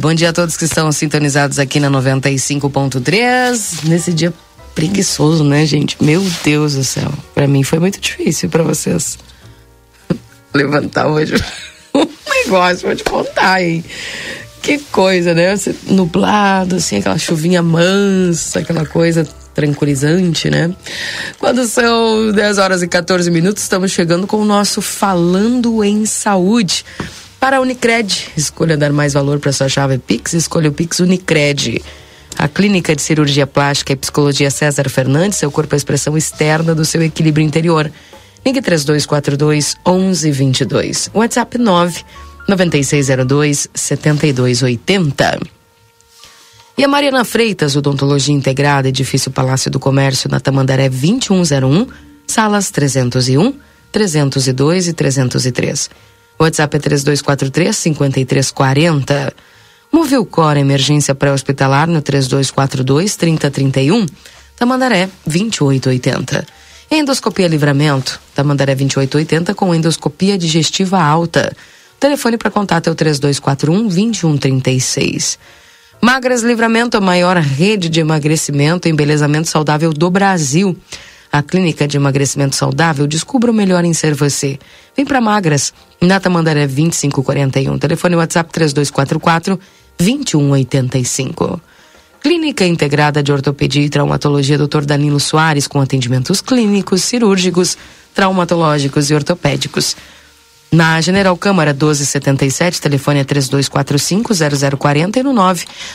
Bom dia a todos que estão sintonizados aqui na 95.3. Nesse dia preguiçoso, né, gente? Meu Deus do céu. Para mim foi muito difícil para vocês levantar hoje um negócio, vou te contar, hein? Que coisa, né? Nublado, assim, aquela chuvinha mansa, aquela coisa tranquilizante, né? Quando são 10 horas e 14 minutos, estamos chegando com o nosso Falando em Saúde. Para a Unicred, escolha dar mais valor para sua chave Pix, escolha o Pix Unicred. A Clínica de Cirurgia Plástica e Psicologia César Fernandes, seu corpo é a expressão externa do seu equilíbrio interior. Ligue 3242 1122. WhatsApp 9 9602 7280. E a Mariana Freitas, Odontologia Integrada, Edifício Palácio do Comércio, na Tamandaré 2101, salas 301, 302 e 303. WhatsApp é 3243-5340. Movilcor Emergência Pré-Hospitalar no 3242-3031. Tamandaré 2880. Endoscopia Livramento. Tamandaré 2880 com endoscopia digestiva alta. O telefone para contato é o 3241-2136. Magras Livramento, a maior rede de emagrecimento e embelezamento saudável do Brasil. A clínica de emagrecimento saudável descubra o melhor em ser você. Vem para Magras, na Tamandaré 2541, telefone WhatsApp 3244 2185. Clínica Integrada de Ortopedia e Traumatologia Dr. Danilo Soares, com atendimentos clínicos, cirúrgicos, traumatológicos e ortopédicos. Na General Câmara 1277, telefone é 3245-0040 e no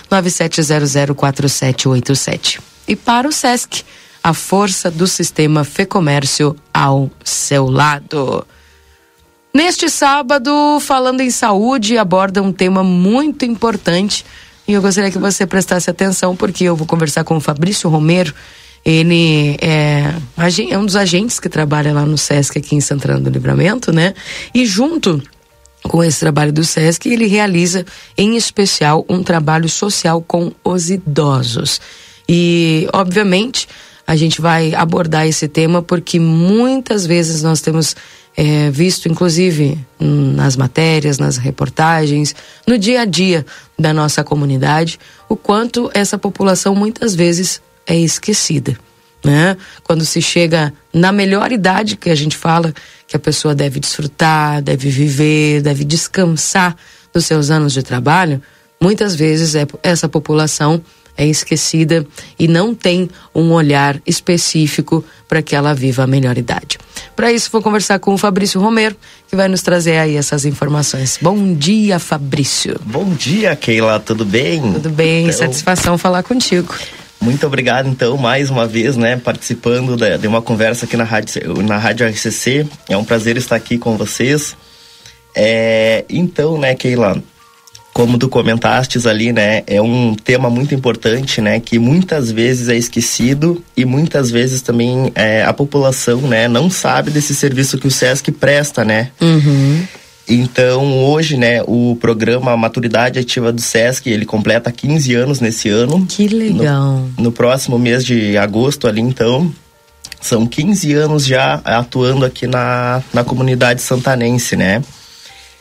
997004787. E para o SESC, a força do sistema Fê Comércio ao seu lado. Neste sábado, falando em saúde, aborda um tema muito importante e eu gostaria que você prestasse atenção porque eu vou conversar com o Fabrício Romero. Ele é, é um dos agentes que trabalha lá no SESC aqui em Santana do Livramento, né? E junto com esse trabalho do SESC, ele realiza em especial um trabalho social com os idosos. E, obviamente, a gente vai abordar esse tema porque muitas vezes nós temos é, visto, inclusive nas matérias, nas reportagens, no dia a dia da nossa comunidade, o quanto essa população muitas vezes é esquecida. Né? Quando se chega na melhor idade que a gente fala que a pessoa deve desfrutar, deve viver, deve descansar dos seus anos de trabalho, muitas vezes é, essa população é esquecida e não tem um olhar específico para que ela viva a melhor idade. Para isso, vou conversar com o Fabrício Romero, que vai nos trazer aí essas informações. Bom dia, Fabrício. Bom dia, Keila, tudo bem? Tudo bem, então... satisfação falar contigo. Muito obrigado, então, mais uma vez, né, participando de uma conversa aqui na Rádio, na Rádio RCC. É um prazer estar aqui com vocês. É, então, né, Keila, como tu comentastes ali, né, é um tema muito importante, né, que muitas vezes é esquecido e muitas vezes também é, a população, né, não sabe desse serviço que o SESC presta, né. Uhum. Então, hoje, né, o programa Maturidade Ativa do SESC, ele completa 15 anos nesse ano. Que legal. No, no próximo mês de agosto ali, então, são 15 anos já atuando aqui na, na comunidade santanense, né.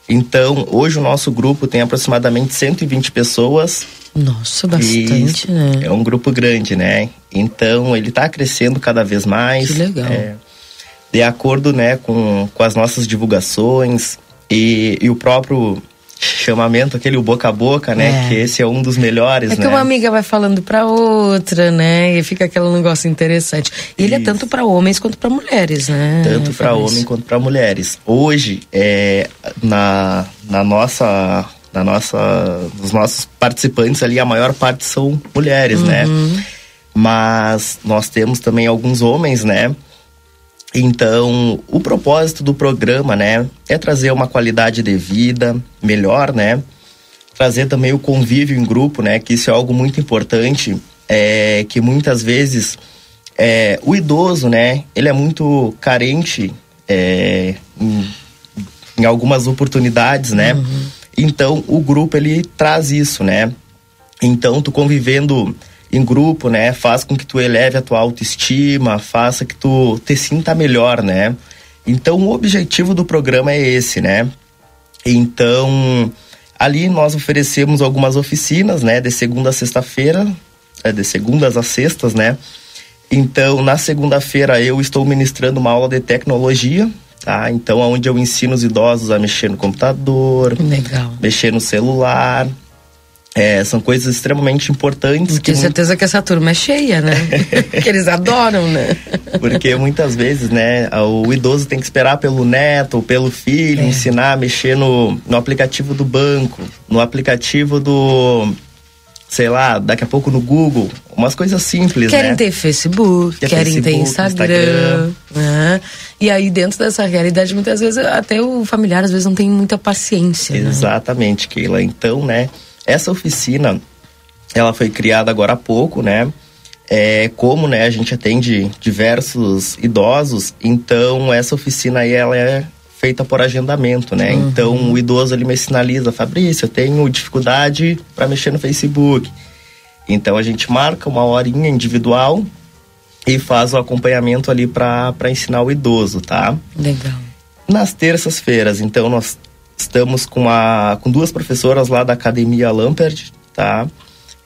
Então, hoje o nosso grupo tem aproximadamente 120 pessoas. Nossa, bastante, né? É um grupo grande, né? Então, ele está crescendo cada vez mais. Que legal. É, de acordo, né, com, com as nossas divulgações e, e o próprio chamamento, aquele boca a boca, né? É. Que esse é um dos melhores, é né? que uma amiga vai falando para outra, né? E fica aquele negócio interessante. E ele é tanto para homens quanto para mulheres, né? Tanto para homem quanto para mulheres. Hoje, é, na, na nossa na nossa, dos nossos participantes ali, a maior parte são mulheres, né? uhum. né? Mas nós temos também alguns homens, né? Então, o propósito do programa, né, é trazer uma qualidade de vida melhor, né? Trazer também o convívio em grupo, né? Que isso é algo muito importante, é que muitas vezes é, o idoso, né, ele é muito carente é, em, em, algumas oportunidades, né? Uhum. Então, o grupo ele traz isso, né? Então, tu convivendo em grupo, né, faz com que tu eleve a tua autoestima, faça que tu te sinta melhor, né? Então, o objetivo do programa é esse, né? Então, ali nós oferecemos algumas oficinas, né, de segunda a sexta-feira, é, de segundas a sextas, né? Então, na segunda-feira eu estou ministrando uma aula de tecnologia, tá? Então, onde eu ensino os idosos a mexer no computador, Legal. mexer no celular, é, são coisas extremamente importantes. Tenho certeza muito... que essa turma é cheia, né? que eles adoram, né? Porque muitas vezes, né, o idoso tem que esperar pelo neto ou pelo filho é. ensinar a mexer no, no aplicativo do banco, no aplicativo do. Sei lá, daqui a pouco no Google, umas coisas simples, querem né? ter Facebook, Quer querem Facebook, ter Instagram, Instagram. Né? E aí dentro dessa realidade, muitas vezes até o familiar às vezes não tem muita paciência. Né? Exatamente, né? Keila. Então, né? Essa oficina, ela foi criada agora há pouco, né? É, como né, a gente atende diversos idosos, então essa oficina aí ela é feita por agendamento, né? Uhum. Então o idoso ele me sinaliza, Fabrício, eu tenho dificuldade para mexer no Facebook. Então a gente marca uma horinha individual e faz o acompanhamento ali para ensinar o idoso, tá? Legal. Nas terças-feiras, então nós Estamos com, a, com duas professoras lá da Academia Lampert, tá?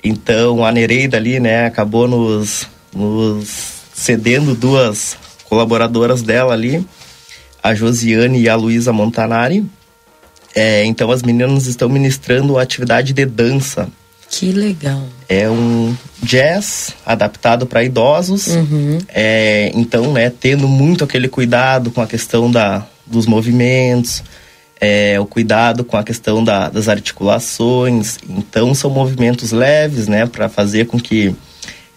Então, a Nereida ali, né, acabou nos, nos cedendo duas colaboradoras dela ali, a Josiane e a Luísa Montanari. É, então, as meninas estão ministrando a atividade de dança. Que legal. É um jazz adaptado para idosos. Uhum. É, então, né, tendo muito aquele cuidado com a questão da, dos movimentos, é, o cuidado com a questão da, das articulações. Então, são movimentos leves, né, para fazer com que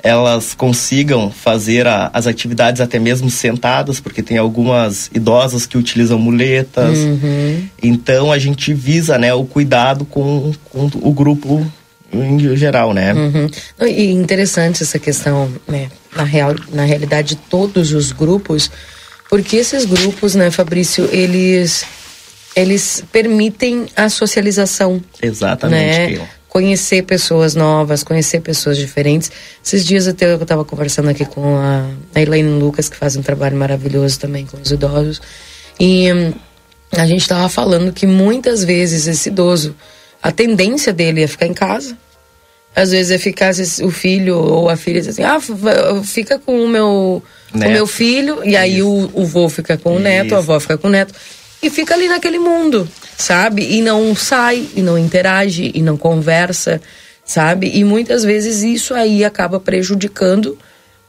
elas consigam fazer a, as atividades até mesmo sentadas, porque tem algumas idosas que utilizam muletas. Uhum. Então, a gente visa, né, o cuidado com, com o grupo em geral, né? Uhum. E interessante essa questão, né? Na, real, na realidade, todos os grupos, porque esses grupos, né, Fabrício, eles eles permitem a socialização. Exatamente. Né? Conhecer pessoas novas, conhecer pessoas diferentes. Esses dias eu estava conversando aqui com a, a Elaine Lucas, que faz um trabalho maravilhoso também com os idosos. E hum, a gente estava falando que muitas vezes esse idoso, a tendência dele é ficar em casa. Às vezes é ficar o filho ou a filha diz assim: ah, fica com o meu, o meu filho, e aí o, o vô fica com o neto, Isso. a avó fica com o neto e fica ali naquele mundo, sabe? E não sai, e não interage, e não conversa, sabe? E muitas vezes isso aí acaba prejudicando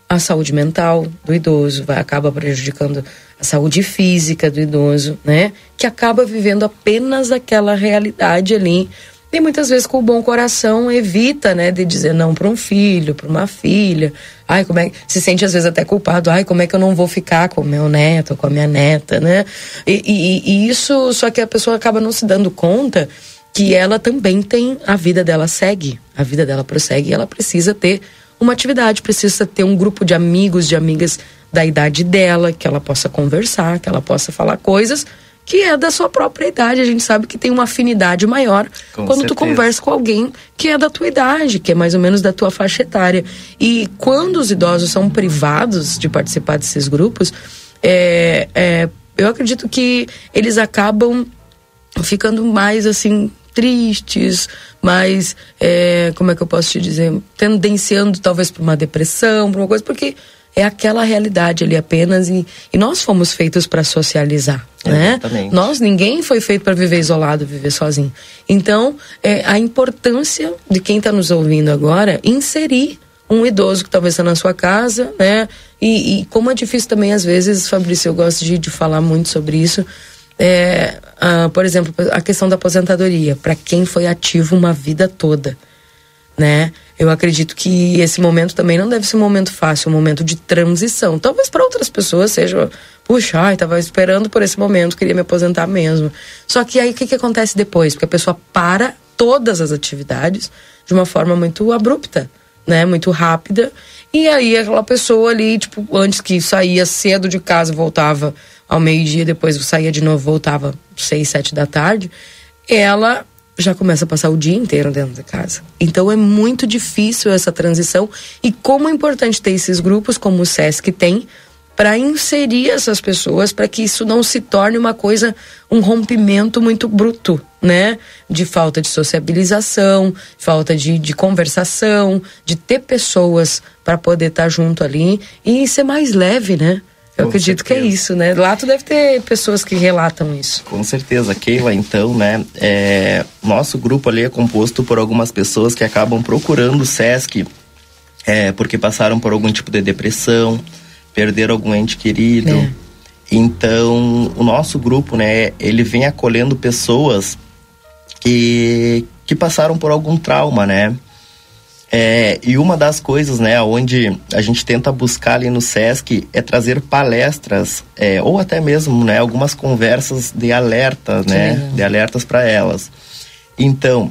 a saúde mental do idoso, vai acaba prejudicando a saúde física do idoso, né? Que acaba vivendo apenas aquela realidade ali e muitas vezes com o bom coração evita, né, de dizer não para um filho, para uma filha. Ai, como é se sente às vezes até culpado. Ai, como é que eu não vou ficar com o meu neto, com a minha neta, né? E, e, e isso, só que a pessoa acaba não se dando conta que ela também tem a vida dela segue, a vida dela prossegue e ela precisa ter uma atividade, precisa ter um grupo de amigos, de amigas da idade dela, que ela possa conversar, que ela possa falar coisas que é da sua própria idade. A gente sabe que tem uma afinidade maior com quando certeza. tu conversa com alguém que é da tua idade, que é mais ou menos da tua faixa etária. E quando os idosos são privados de participar desses grupos, é, é, eu acredito que eles acabam ficando mais assim tristes, mais é, como é que eu posso te dizer, tendenciando talvez para uma depressão, para uma coisa, porque é aquela realidade ali apenas e, e nós fomos feitos para socializar, né? Exatamente. Nós ninguém foi feito para viver isolado, viver sozinho. Então, é, a importância de quem está nos ouvindo agora inserir um idoso que talvez está na sua casa, né? E, e, como é difícil também às vezes, Fabrício, eu gosto de, de falar muito sobre isso. É, ah, por exemplo, a questão da aposentadoria para quem foi ativo uma vida toda, né? Eu acredito que esse momento também não deve ser um momento fácil, um momento de transição. Talvez para outras pessoas seja, puxa, ai, tava esperando por esse momento, queria me aposentar mesmo. Só que aí o que, que acontece depois? Porque a pessoa para todas as atividades de uma forma muito abrupta, né? Muito rápida. E aí aquela pessoa ali, tipo, antes que saía cedo de casa, voltava ao meio-dia, depois saía de novo, voltava seis, sete da tarde, ela já começa a passar o dia inteiro dentro da casa. Então é muito difícil essa transição e como é importante ter esses grupos como o SESC tem para inserir essas pessoas para que isso não se torne uma coisa um rompimento muito bruto, né? De falta de sociabilização, falta de, de conversação, de ter pessoas para poder estar tá junto ali e ser mais leve, né? Eu Com acredito certeza. que é isso, né? Lá tu deve ter pessoas que relatam isso. Com certeza, Keila, então, né? É, nosso grupo ali é composto por algumas pessoas que acabam procurando o SESC é, porque passaram por algum tipo de depressão, perderam algum ente querido. É. Então, o nosso grupo, né, ele vem acolhendo pessoas que, que passaram por algum trauma, né? É, e uma das coisas, né, onde a gente tenta buscar ali no SESC é trazer palestras, é, ou até mesmo, né, algumas conversas de alerta, né, de alertas para elas. Então,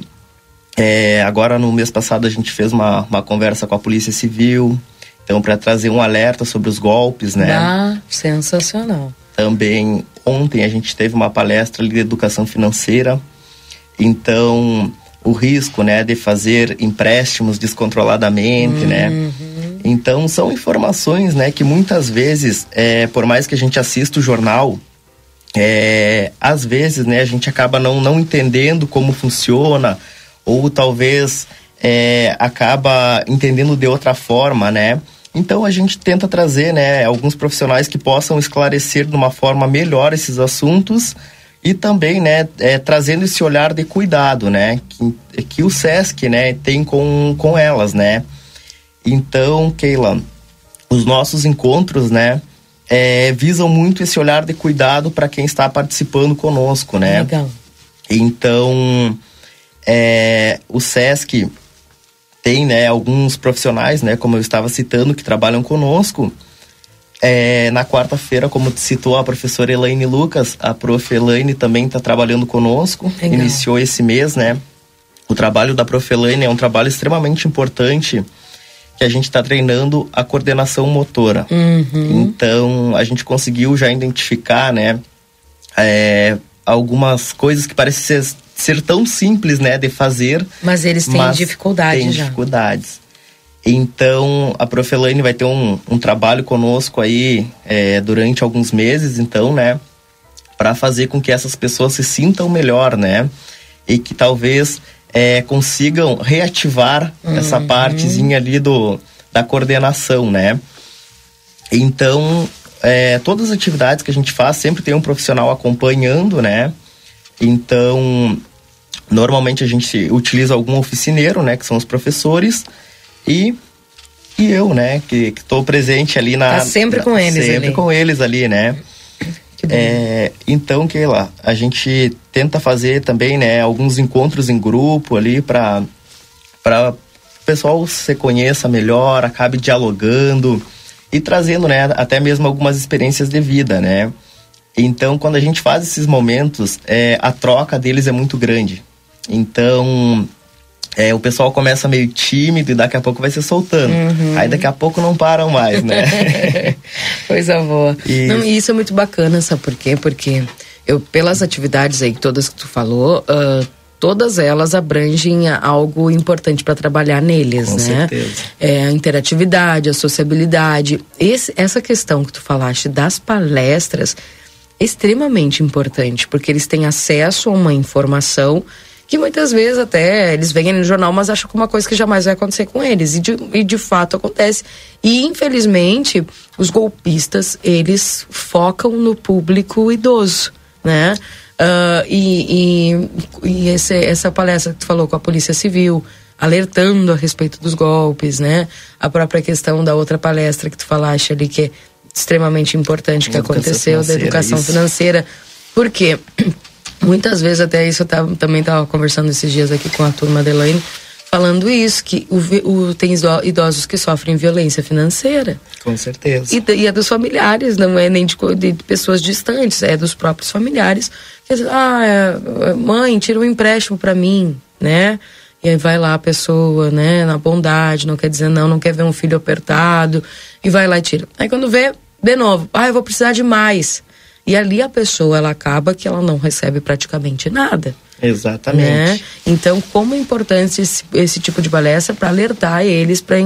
é, agora no mês passado a gente fez uma, uma conversa com a Polícia Civil, então para trazer um alerta sobre os golpes, né? Ah, sensacional. Também ontem a gente teve uma palestra ali de educação financeira. Então, o risco, né, de fazer empréstimos descontroladamente, né? Então, são informações, né, que muitas vezes, é, por mais que a gente assista o jornal, é, às vezes, né, a gente acaba não, não entendendo como funciona, ou talvez é, acaba entendendo de outra forma, né? Então a gente tenta trazer, né, alguns profissionais que possam esclarecer de uma forma melhor esses assuntos e também, né, é, trazendo esse olhar de cuidado, né, que, que o SESC, né, tem com, com elas, né. Então, Keila, os nossos encontros, né, é, visam muito esse olhar de cuidado para quem está participando conosco, né. Legal. Então, é, o SESC tem né, alguns profissionais, né, como eu estava citando, que trabalham conosco. É, na quarta-feira, como citou a professora Elaine Lucas, a prof. Elaine também está trabalhando conosco. Legal. Iniciou esse mês, né? O trabalho da prof. Elaine é um trabalho extremamente importante que a gente está treinando a coordenação motora. Uhum. Então, a gente conseguiu já identificar, né, é, algumas coisas que parecem ser, ser tão simples, né, de fazer. Mas eles têm mas dificuldade tem já. dificuldades. Então, a Prof. Elaine vai ter um, um trabalho conosco aí é, durante alguns meses, então, né, para fazer com que essas pessoas se sintam melhor, né, e que talvez é, consigam reativar essa Uhum. partezinha ali do, da coordenação, né. Então, é, todas as atividades que a gente faz sempre tem um profissional acompanhando, né? Então, normalmente a gente utiliza algum oficineiro, né? Que são os professores e e eu, né? Que estou presente ali na Tá sempre com eles sempre ali. com eles ali, né? É, então, que lá, a gente tenta fazer também, né, alguns encontros em grupo ali para para o pessoal se conheça melhor, acabe dialogando e trazendo, né, até mesmo algumas experiências de vida, né? Então, quando a gente faz esses momentos, é, a troca deles é muito grande. Então, é, o pessoal começa meio tímido e daqui a pouco vai se soltando. Uhum. Aí daqui a pouco não param mais, né? Coisa boa. Isso. Não, e isso é muito bacana, sabe por quê? Porque eu, pelas atividades aí, todas que tu falou, ah, todas elas abrangem algo importante para trabalhar neles, Com né? certeza. É, a interatividade, a sociabilidade. Esse, essa questão que tu falaste das palestras é extremamente importante, porque eles têm acesso a uma informação que muitas vezes até eles veem no jornal, mas acham que é uma coisa que jamais vai acontecer com eles. E de, e de fato acontece. E infelizmente, os golpistas, eles focam no público idoso, né? Uh, e e, e esse, essa palestra que tu falou com a Polícia Civil, alertando a respeito dos golpes, né? A própria questão da outra palestra que tu falaste ali, que é extremamente importante, que aconteceu, da educação isso. financeira. Por quê? Muitas vezes, até isso eu tava, também estava conversando esses dias aqui com a turma da Elaine, falando isso, que o, o, tem idosos que sofrem violência financeira. Com certeza. E, e é dos familiares, não é nem de, de, pessoas distantes, é dos próprios familiares. Que, ah, é, é, mãe, tira um empréstimo para mim, né? E aí vai lá a pessoa, né, na bondade, não quer dizer não, não quer ver um filho apertado, e vai lá e tira. Aí quando vê, de novo, ah, eu vou precisar de mais. E ali a pessoa, ela acaba que ela não recebe praticamente nada. Exatamente. Né? Então, como é importante esse, esse tipo de palestra para alertar eles para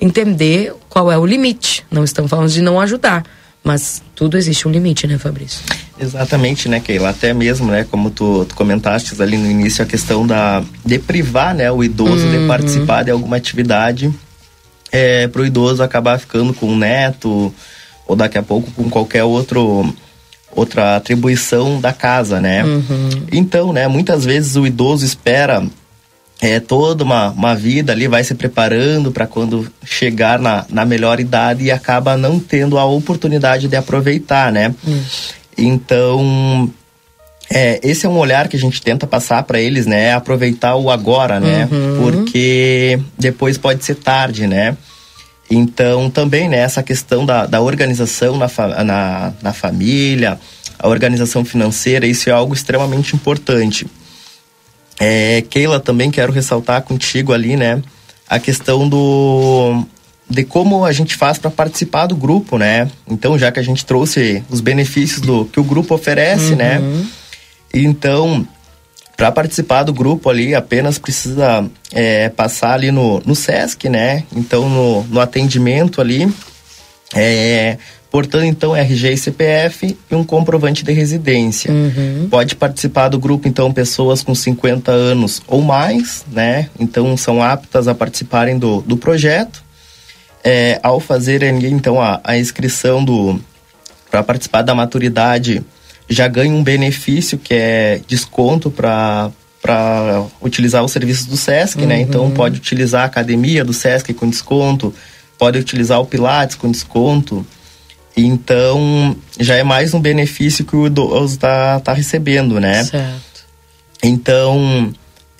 entender qual é o limite. Não estamos falando de não ajudar, mas tudo existe um limite, né, Fabrício? Exatamente, né, Keila? Até mesmo, né, como tu, tu comentaste ali no início, a questão da de privar, né, o idoso uhum. de participar de alguma atividade é, para o idoso acabar ficando com um neto ou daqui a pouco com qualquer outro outra atribuição da casa, né? Uhum. Então, né, muitas vezes o idoso espera é, toda uma, uma vida ali, vai se preparando para quando chegar na, na melhor idade e acaba não tendo a oportunidade de aproveitar, né? Uhum. Então, é, esse é um olhar que a gente tenta passar para eles, né? Aproveitar o agora, né? Uhum. Porque depois pode ser tarde, né? Então, também, né, essa questão da, da organização na, fa na, na família, a organização financeira, isso é algo extremamente importante. É, Keila, também quero ressaltar contigo ali, né, a questão do de como a gente faz para participar do grupo, né? Então, já que a gente trouxe os benefícios do que o grupo oferece, né? uhum. né? Então, para participar do grupo ali, apenas precisa é, passar ali no, no SESC, né? Então, no, no atendimento ali, é, portando então RG e CPF e um comprovante de residência. Uhum. Pode participar do grupo, então, pessoas com 50 anos ou mais, né? Então, são aptas a participarem do, do projeto. É, ao fazer então a, a inscrição do para participar da maturidade já ganha um benefício que é desconto para para utilizar os serviços do SESC, uhum. né? Então uhum. pode utilizar a academia do SESC com desconto, pode utilizar o Pilates com desconto. Então já é mais um benefício que o idoso está tá recebendo, né? Certo. Então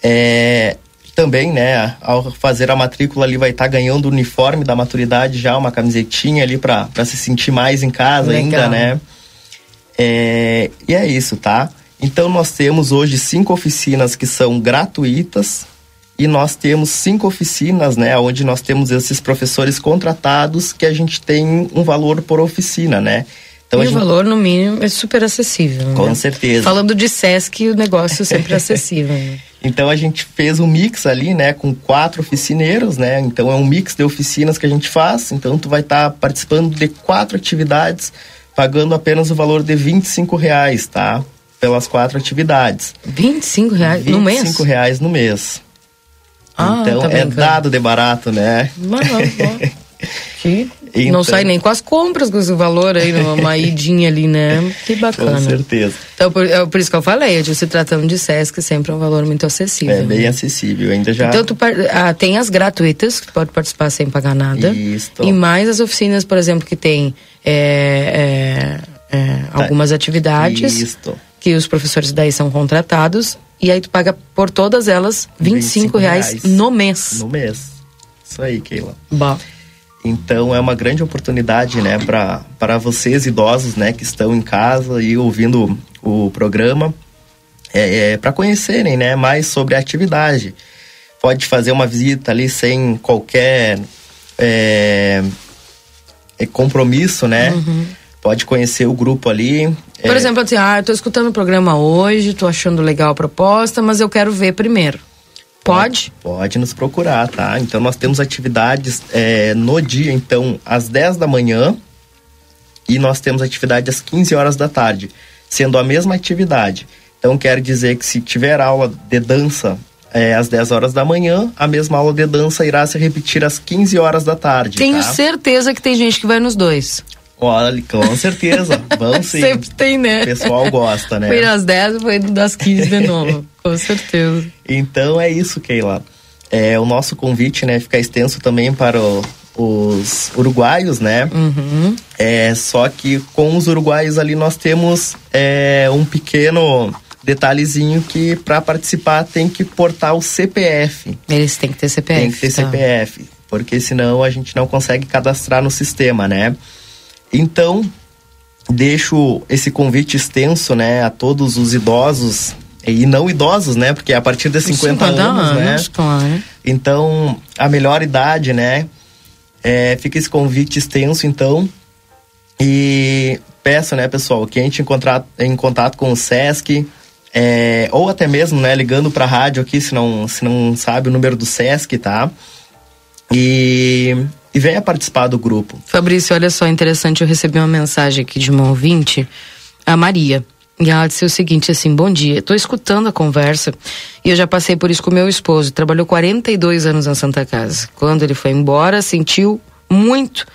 é, também, né, ao fazer a matrícula ali vai estar tá ganhando o uniforme da maturidade já, uma camisetinha ali para se sentir mais em casa Legal. ainda, né? É, e é isso, tá? Então nós temos hoje cinco oficinas que são gratuitas e nós temos cinco oficinas, né, onde nós temos esses professores contratados que a gente tem um valor por oficina, né? Então, e gente... o valor, no mínimo, é super acessível. Com né? certeza. Falando de SESC, o negócio é sempre acessível. Né? Então a gente fez um mix ali, né, com quatro oficineiros, né? Então é um mix de oficinas que a gente faz. Então tu vai estar tá participando de quatro atividades pagando apenas o valor de 25 reais, tá? Pelas quatro atividades. 25 reais 25 no mês? 25 reais no mês. Ah, então tá é dado de barato, né? Não, não, não. que então, não sai nem com as compras com esse valor aí, numa idinha ali, né? Que bacana. Com certeza. Então, por, é por isso que eu falei, se tratando de SESC, sempre é um valor muito acessível. É bem né? acessível, ainda já. Então, tu, ah, tem as gratuitas, que pode participar sem pagar nada. Isso. E mais as oficinas, por exemplo, que tem é, é, é, tá. algumas atividades. Isso. Que os professores daí são contratados. E aí tu paga por todas elas 25, 25 reais, reais no mês. No mês. Isso aí, Keila. Bom. Então é uma grande oportunidade, né, para vocês idosos, né, que estão em casa e ouvindo o programa, é, é para conhecerem, né, mais sobre a atividade. Pode fazer uma visita ali sem qualquer é, é compromisso, né? Uhum. Pode conhecer o grupo ali. Por é... exemplo, assim, ah, eu tô escutando o programa hoje, tô achando legal a proposta, mas eu quero ver primeiro. Pode? Pode nos procurar, tá? Então nós temos atividades é, no dia, então, às 10 da manhã e nós temos atividade às 15 horas da tarde, sendo a mesma atividade. Então quer dizer que se tiver aula de dança é, às 10 horas da manhã, a mesma aula de dança irá se repetir às 15 horas da tarde. Tenho tá? certeza que tem gente que vai nos dois. Olha, com certeza. Vão sim. Sempre tem, né? O pessoal gosta, né? Foi das 10 foi das 15 de novo. com certeza. Então é isso, Keila. É, o nosso convite, né, fica extenso também para o, os uruguaios, né? Uhum. É, só que com os uruguaios ali nós temos é, um pequeno detalhezinho que para participar tem que portar o CPF. Eles têm que ter CPF. Tem que ter tá. CPF, porque senão a gente não consegue cadastrar no sistema, né? Então, deixo esse convite extenso, né, a todos os idosos e não idosos, né, porque a partir de 50, 50 anos, né? Claro. Então, a melhor idade, né, é, fica esse convite extenso, então, e peço, né, pessoal, que a gente encontrar em contato com o SESC, é, ou até mesmo, né, ligando para a rádio aqui, se não, se não sabe o número do SESC, tá? E, e venha participar do grupo. Fabrício, olha só, interessante, eu recebi uma mensagem aqui de uma ouvinte, a Maria. E ela disse o seguinte, assim, bom dia, estou escutando a conversa e eu já passei por isso com meu esposo, trabalhou 42 anos na Santa Casa. Quando ele foi embora, sentiu muito,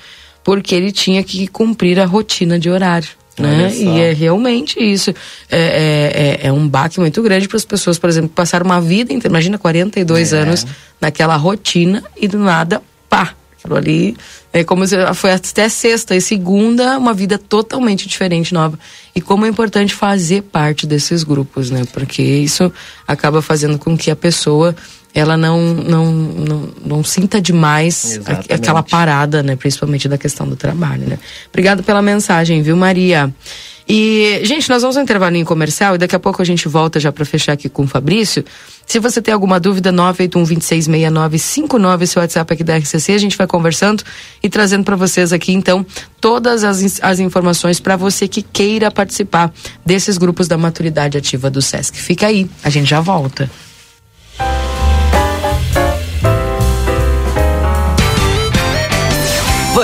porque ele tinha que cumprir a rotina de horário. Né? E é realmente isso. É, é, é, é um baque muito grande para as pessoas, por exemplo, que passaram uma vida inteira, imagina 42 é. anos naquela rotina e do nada, pá, aquilo ali é como se foi até sexta e segunda, uma vida totalmente diferente, nova. E como é importante fazer parte desses grupos, né? Porque isso acaba fazendo com que a pessoa ela não não, não, não sinta demais aquela parada, né? Principalmente da questão do trabalho, né? Obrigado pela mensagem, viu, Maria? E, gente, nós vamos ao intervalo em comercial e daqui a pouco a gente volta já para fechar aqui com o Fabrício. Se você tem alguma dúvida, 981-266959, esse WhatsApp aqui da RCC, a gente vai conversando e trazendo para vocês aqui, então, todas as, as informações para você que queira participar desses grupos da maturidade ativa do SESC. Fica aí, a gente já volta.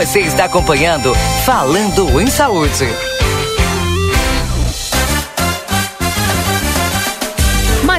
Você está acompanhando Falando em Saúde.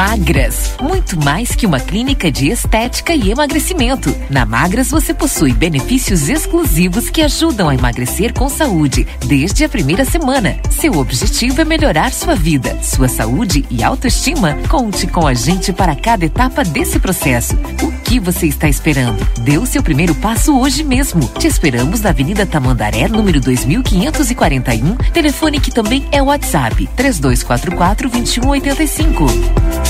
Magras, muito mais que uma clínica de estética e emagrecimento. Na Magras você possui benefícios exclusivos que ajudam a emagrecer com saúde desde a primeira semana. Seu objetivo é melhorar sua vida, sua saúde e autoestima. Conte com a gente para cada etapa desse processo. O que você está esperando? Dê o seu primeiro passo hoje mesmo. Te esperamos na Avenida Tamandaré, número 2541, telefone que também é WhatsApp 3244 2185.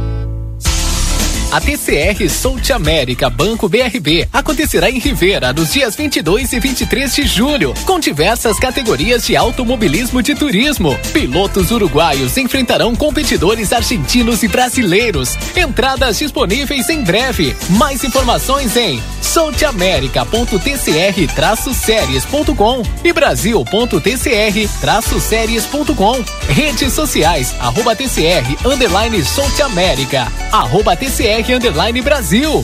A TCR South América Banco BRB acontecerá em Rivera nos dias 22 e 23 de julho, com diversas categorias de automobilismo de turismo. Pilotos uruguaios enfrentarão competidores argentinos e brasileiros. Entradas disponíveis em breve. Mais informações em southamerica.tcr-séries.com e brasil.tcr-séries.com. Redes sociais, arroba TCR, underline América, arroba TCR, underline Brasil.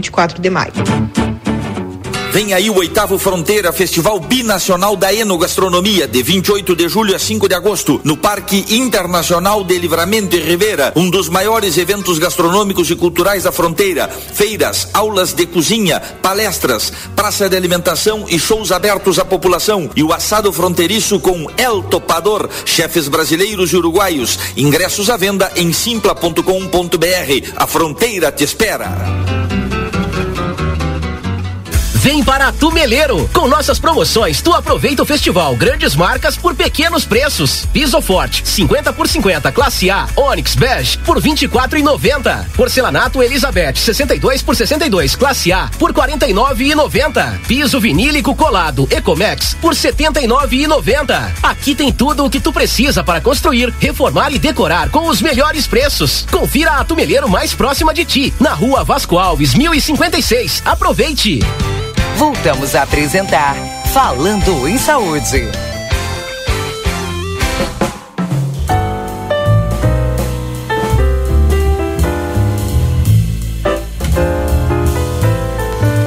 24 de maio. Vem aí o oitavo Fronteira Festival Binacional da Enogastronomia, de 28 de julho a 5 de agosto, no Parque Internacional de Livramento e Rivera, um dos maiores eventos gastronômicos e culturais da fronteira. Feiras, aulas de cozinha, palestras, praça de alimentação e shows abertos à população. E o assado fronteiriço com El Topador, chefes brasileiros e uruguaios. Ingressos à venda em simpla.com.br. A fronteira te espera. Vem para Tumeleiro. Com nossas promoções, tu aproveita o festival Grandes Marcas por pequenos preços. Piso Forte, 50 por 50, classe A, Onix Bege por 24,90. Porcelanato Elizabeth, 62 por 62, classe A por 49,90. Piso vinílico colado Ecomex por 79,90. Aqui tem tudo o que tu precisa para construir, reformar e decorar com os melhores preços. Confira a Tumeleiro mais próxima de ti, na Rua Vasco Alves, 1056. Aproveite! Voltamos a apresentar Falando em Saúde.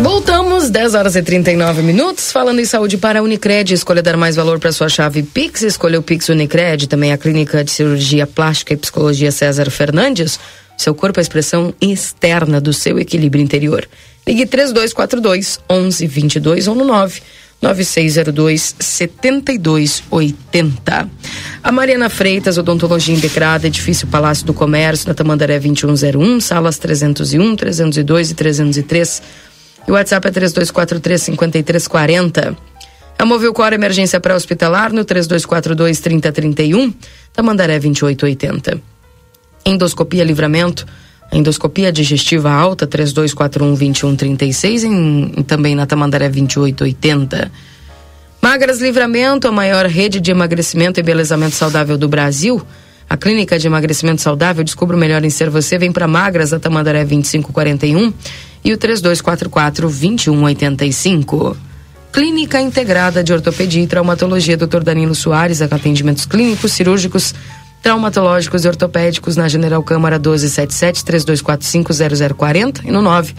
Voltamos, 10 horas e 39 minutos, falando em saúde para a Unicred. Escolha dar mais valor para sua chave Pix. Escolheu o Pix Unicred, também a Clínica de Cirurgia Plástica e Psicologia César Fernandes. Seu corpo é a expressão externa do seu equilíbrio interior. Ligue 3242 1122 ou no 9 9602 7280. A Mariana Freitas, Odontologia Integrada, Edifício Palácio do Comércio, na Tamandaré 2101, salas 301, 302 e 303. E o WhatsApp é 3243 5340. A Movil Cor Emergência Pré-Hospitalar no 3242 3031, Tamandaré 2880. Endoscopia Livramento endoscopia digestiva alta 3241 2136 em, também na Tamandaré 2880. Magras Livramento, a maior rede de emagrecimento e embelezamento saudável do Brasil. A clínica de emagrecimento saudável Descubra o melhor em ser você. Vem para Magras, da Tamandaré 2541 e o 3244 2185. Clínica Integrada de Ortopedia e Traumatologia Dr. Danilo Soares, atendimentos clínicos, cirúrgicos, traumatológicos e ortopédicos na General Câmara 1277 3245 0040 e no 9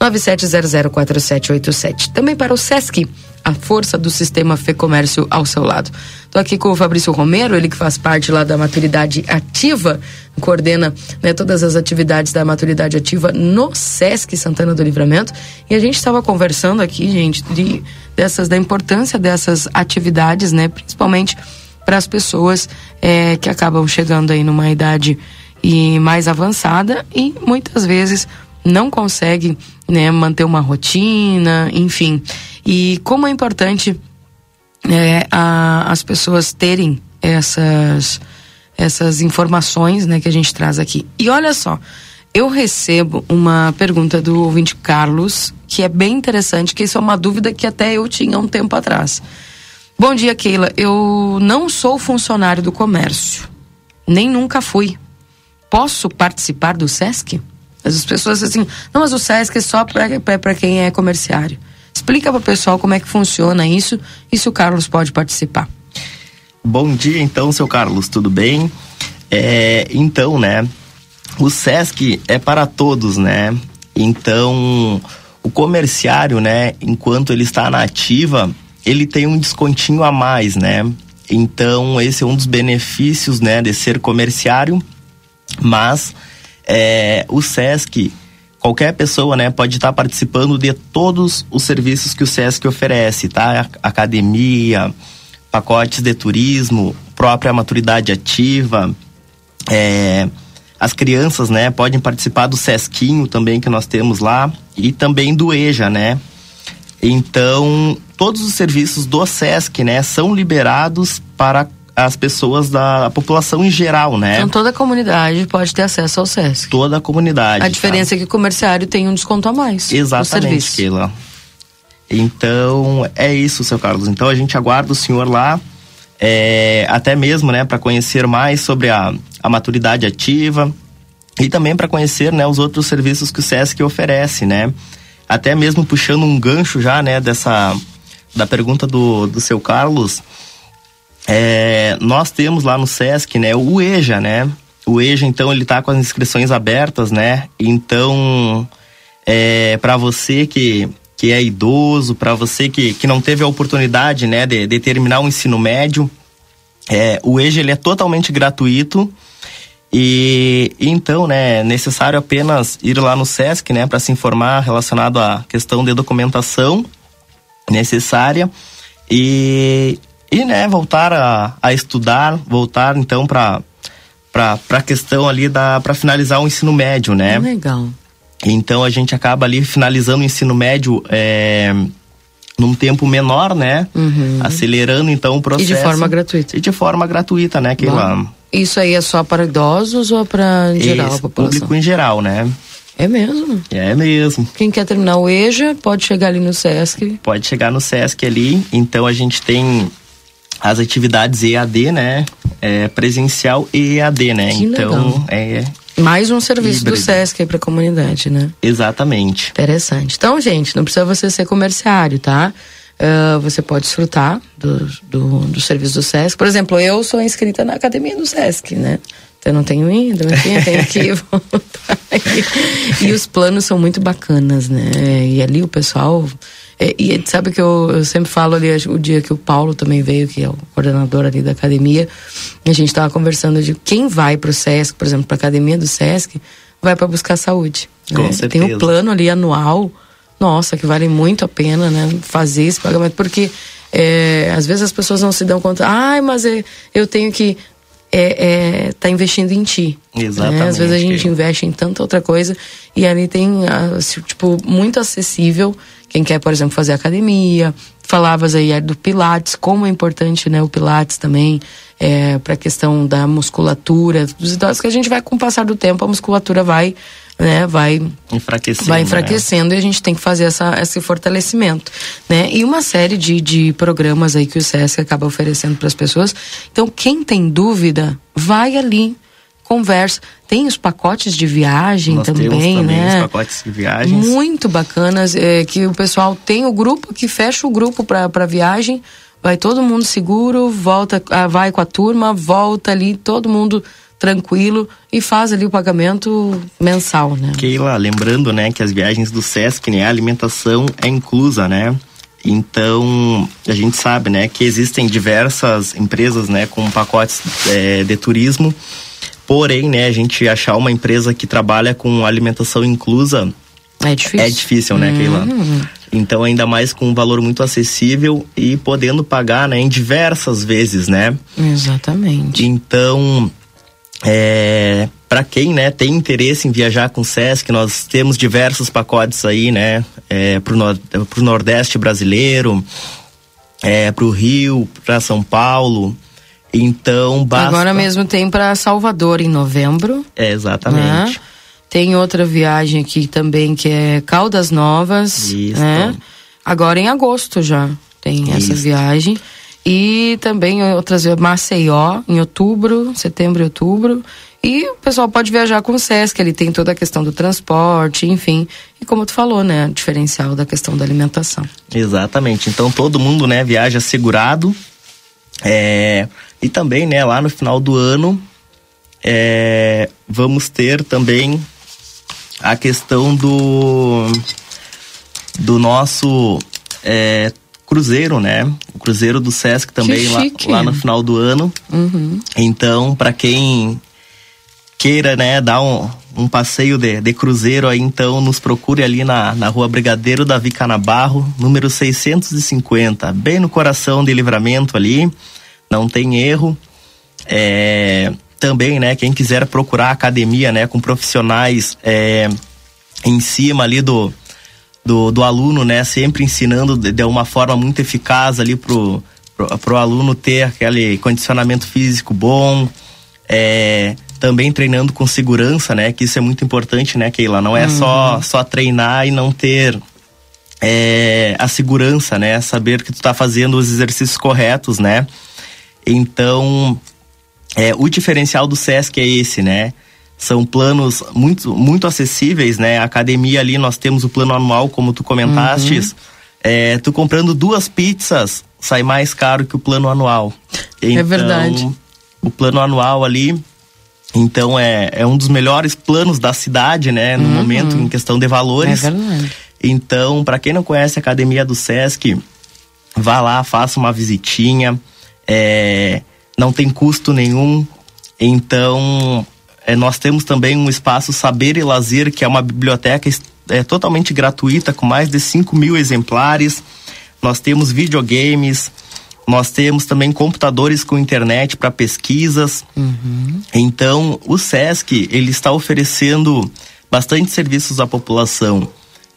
97004787. Também para o SESC, a força do sistema Fê Comércio ao seu lado. Estou aqui com o Fabrício Romero, ele que faz parte lá da maturidade ativa, coordena né, todas as atividades da maturidade ativa no SESC Santana do Livramento. E a gente estava conversando aqui, gente, de, dessas, da importância dessas atividades, né, principalmente para as pessoas é, que acabam chegando aí numa idade e mais avançada e muitas vezes não conseguem né, manter uma rotina, enfim. E como é importante é, a, as pessoas terem essas, essas informações né, que a gente traz aqui. E olha só, eu recebo uma pergunta do ouvinte Carlos, que é bem interessante, que isso é uma dúvida que até eu tinha um tempo atrás. Bom dia, Keila. Eu não sou funcionário do comércio, nem nunca fui. Posso participar do SESC? As pessoas assim, não, mas o SESC é só para quem é comerciário. Explica para o pessoal como é que funciona isso e se o Carlos pode participar. Bom dia, então, seu Carlos, tudo bem? É, então, né, o SESC é para todos, né? Então, o comerciário, né, enquanto ele está na ativa, ele tem um descontinho a mais, né? Então, esse é um dos benefícios, né, de ser comerciário, mas é, o SESC, qualquer pessoa, né, pode estar participando de todos os serviços que o SESC oferece, tá? Academia, pacotes de turismo, própria maturidade ativa, é, as crianças, né, podem participar do SESCinho também que nós temos lá e também do EJA, né? Então, todos os serviços do SESC, né, são liberados para as pessoas da população em geral, né? Então toda a comunidade pode ter acesso ao SESC. Toda a comunidade. A diferença tá? é que o comerciário tem um desconto a mais. Exatamente, Keila. Então, é isso, seu Carlos. Então a gente aguarda o senhor lá, é, até mesmo, né, para conhecer mais sobre a, a maturidade ativa e também para conhecer, né, os outros serviços que o SESC oferece, né? Até mesmo puxando um gancho já, né, dessa da pergunta do, do seu Carlos, é, nós temos lá no SESC, né, o EJA, né? O EJA, então, ele tá com as inscrições abertas, né? Então, é, para você que que é idoso, para você que, que não teve a oportunidade né, de, de terminar o ensino médio, é, o EJA ele é totalmente gratuito. E então, né, necessário apenas ir lá no SESC, né, para se informar relacionado à questão de documentação necessária e, e né, voltar a, a estudar, voltar então para para a questão ali da para finalizar o ensino médio, né? Legal. Então a gente acaba ali finalizando o ensino médio é, num tempo menor, né? Uhum. Acelerando então o processo. E de forma gratuita. E de forma gratuita, né? Keila? Isso aí é só para idosos ou para geral Esse, a população? Público em geral, né? É mesmo? É mesmo. Quem quer terminar o EJA pode chegar ali no SESC. Pode chegar no SESC ali. Então a gente tem as atividades EAD, né? É, presencial e EAD, né? Que então legal. é mais um serviço híbrido. do SESC aí para a comunidade, né? Exatamente. Interessante. Então, gente, não precisa você ser comerciário, tá? Uh, você pode desfrutar do, do, do, serviço do SESC. Por exemplo, eu sou inscrita na academia do SESC, né? Eu não tenho ido, enfim, eu tenho que voltar. E os planos são muito bacanas, né? E ali o pessoal é, e sabe que eu, eu, sempre falo ali, o dia que o Paulo também veio, que é o coordenador ali da academia, a gente estava conversando de quem vai para o SESC, por exemplo, para a academia do SESC, vai para buscar saúde. Com né? certeza. Tem um plano ali anual, nossa, que vale muito a pena, né? Fazer esse pagamento, porque é, às vezes as pessoas não se dão conta, ai, mas é, eu tenho que é, é, tá investindo em ti. Exatamente. Né? Às vezes a gente investe em tanta outra coisa e ali tem, tipo, muito acessível quem quer, por exemplo, fazer academia. Falavas aí do Pilates, como é importante, né, o Pilates também, é, para a questão da musculatura dos idosos, que a gente vai, com o passar do tempo, a musculatura vai né, vai enfraquecendo, vai enfraquecendo né? e a gente tem que fazer essa, esse fortalecimento, né? E uma série de, de programas aí que o SESC acaba oferecendo para as pessoas. Então, quem tem dúvida, vai ali, conversa. Tem os pacotes de viagem Nós também, também né? Os pacotes de viagens. Muito bacanas, é, que o pessoal tem o grupo que fecha o grupo para viagem, vai todo mundo seguro, volta, ah, vai com a turma, volta ali, todo mundo tranquilo e faz ali o pagamento mensal, né? Keila, lembrando, né, que as viagens do Sesc, né, a alimentação é inclusa, né? Então, a gente sabe, né, que existem diversas empresas, né, com pacotes é, de turismo Porém, né, a gente achar uma empresa que trabalha com alimentação inclusa é difícil, é difícil né, Keila? Uhum. Então, ainda mais com um valor muito acessível e podendo pagar, né, em diversas vezes, né? Exatamente. Então, é, para quem, né, tem interesse em viajar com o Sesc, nós temos diversos pacotes aí, né, é, pro, no, pro Nordeste brasileiro, é, pro Rio, para São Paulo, então, basta... Agora mesmo tem para Salvador em novembro. É, exatamente. Né? Tem outra viagem aqui também que é Caldas Novas. Isso. Né? Agora em agosto já tem Isso. essa viagem. E também outras Maceió em outubro, setembro e outubro. E o pessoal pode viajar com o Sesc, ele tem toda a questão do transporte, enfim. E como tu falou, né, o diferencial da questão da alimentação. Exatamente. Então todo mundo, né, viaja segurado. É, e também, né, lá no final do ano, é, vamos ter também a questão do do nosso é, cruzeiro, né? O cruzeiro do Sesc também lá, lá, no final do ano. Uhum. Então, para quem queira, né, dar um, um passeio de, de, cruzeiro aí, então nos procure ali na, na rua Brigadeiro Davi Canabarro, número 650, bem no coração de livramento ali não tem erro. É, também, né, quem quiser procurar academia, né, com profissionais é, em cima ali do, do, do, aluno, né, sempre ensinando de, de uma forma muito eficaz ali pro, para o aluno ter aquele condicionamento físico bom, é, também treinando com segurança, né? Que isso é muito importante, né, Keila? Não é uhum. só, só treinar e não ter é, a segurança, né? Saber que tu tá fazendo os exercícios corretos, né? Então, é, o diferencial do SESC é esse, né? São planos muito, muito acessíveis, né? A academia ali, nós temos o plano anual, como tu comentaste. Uhum. É, tu comprando duas pizzas, sai mais caro que o plano anual. É então, é verdade. O plano anual ali, então é, é um dos melhores planos da cidade, né? No uhum. momento, em questão de valores. É verdade. Então, para quem não conhece a academia do Sesc, vá lá, faça uma visitinha. É, não tem custo nenhum. Então, é, nós temos também um espaço Saber e Lazer, que é uma biblioteca é, totalmente gratuita, com mais de 5 mil exemplares. Nós temos videogames, nós temos também computadores com internet para pesquisas. Uhum. Então, o SESC ele está oferecendo bastante serviços à população.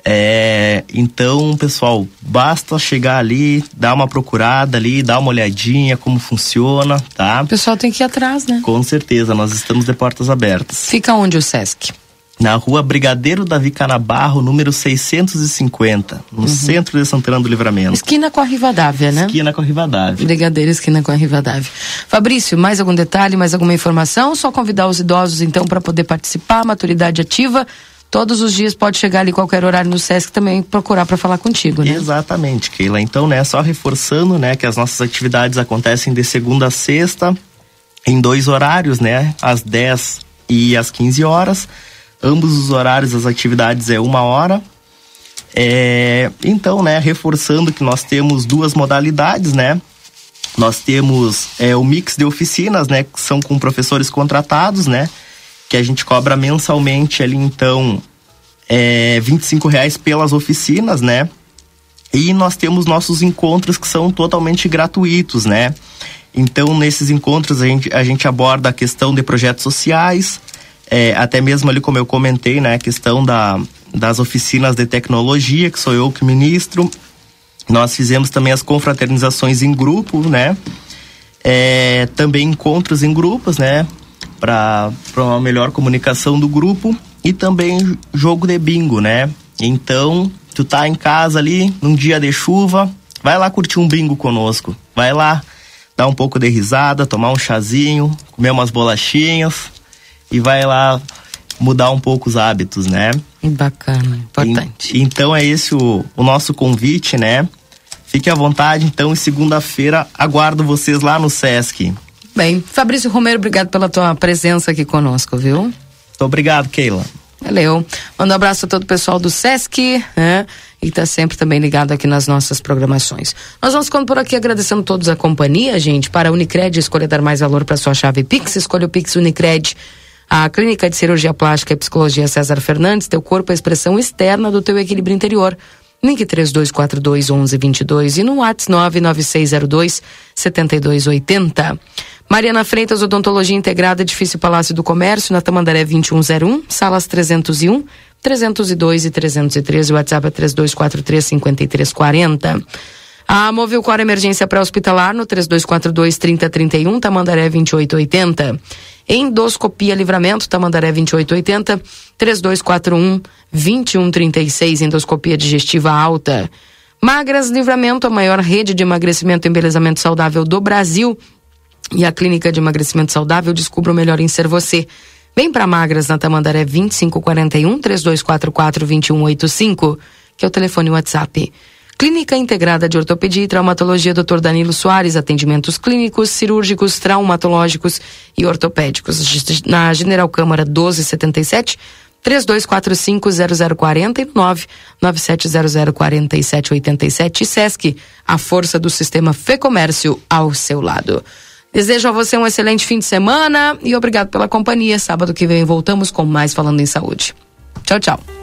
É, então, pessoal, basta chegar ali, dar uma procurada ali, dar uma olhadinha como funciona, tá? O pessoal tem que ir atrás, né? Com certeza, nós estamos de portas abertas. Fica onde o Sesc? Na rua Brigadeiro Davi Canabarro, número 650, no uhum. centro de Santana do Livramento. Esquina com a Rivadavia, né? Esquina com a Rivadavia. Brigadeiro, esquina com a Rivadavia. Fabrício, mais algum detalhe, mais alguma informação? Só convidar os idosos, então, para poder participar, maturidade ativa todos os dias pode chegar ali qualquer horário no Sesc também procurar para falar contigo, né? Exatamente, Keila. Então, né, só reforçando, né, que as nossas atividades acontecem de segunda a sexta em dois horários, né, às 10 e às 15 horas. Ambos os horários das atividades é uma hora. É, então, né, reforçando que nós temos duas modalidades, né? Nós temos é, o mix de oficinas, né, que são com professores contratados, né? Que a gente cobra mensalmente ali, então, é, 25 reais pelas oficinas, né? E nós temos nossos encontros que são totalmente gratuitos, né? Então, nesses encontros, a gente, a gente aborda a questão de projetos sociais, é, até mesmo ali, como eu comentei, né? A questão da, das oficinas de tecnologia, que sou eu que ministro. Nós fizemos também as confraternizações em grupo, né? É, também encontros em grupos, né? Para uma melhor comunicação do grupo e também jogo de bingo, né? Então, tu tá em casa ali, num dia de chuva, vai lá curtir um bingo conosco. Vai lá dar um pouco de risada, tomar um chazinho, comer umas bolachinhas e vai lá mudar um pouco os hábitos, né? Bacana, importante. E, então é esse o, o nosso convite, né? Fique à vontade, então, e segunda-feira aguardo vocês lá no Sesc. Bem, Fabrício Romero, obrigado pela tua presença aqui conosco, viu? Muito obrigado, Keila. Valeu. Manda um abraço a todo o pessoal do Sesc, né? E tá sempre também ligado aqui nas nossas programações. Nós vamos ficando por aqui agradecendo todos a companhia, gente. Para a Unicred, escolha dar mais valor para sua chave Pix. Escolha o Pix Unicred. A Clínica de Cirurgia Plástica e Psicologia César Fernandes, teu corpo é a expressão externa do teu equilíbrio interior. Link 3242 1122 e no WhatsApp 99602 7280. Mariana Freitas, Odontologia Integrada, Edifício Palácio do Comércio, na Tamandaré 2101, salas 301, 302 e 313. O WhatsApp é 3243 5340. A Movilcor Emergência Pré-Hospitalar no 3242 3031, Tamandaré 2880. Endoscopia Livramento, Tamandaré 2880, 3241 2136, endoscopia digestiva alta. Magras Livramento, a maior rede de emagrecimento e embelezamento saudável do Brasil. E a Clínica de Emagrecimento Saudável descubra o melhor em ser você. Vem para Magras na Tamandaré 2541 3244 2185, que é o telefone WhatsApp. Clínica Integrada de Ortopedia e Traumatologia Dr. Danilo Soares, atendimentos clínicos, cirúrgicos, traumatológicos e ortopédicos. Na General Câmara 1277, 3245-0040 e 997004787 Sesc, a força do sistema Fê Comércio ao seu lado. Desejo a você um excelente fim de semana e obrigado pela companhia. Sábado que vem voltamos com mais Falando em Saúde. Tchau, tchau.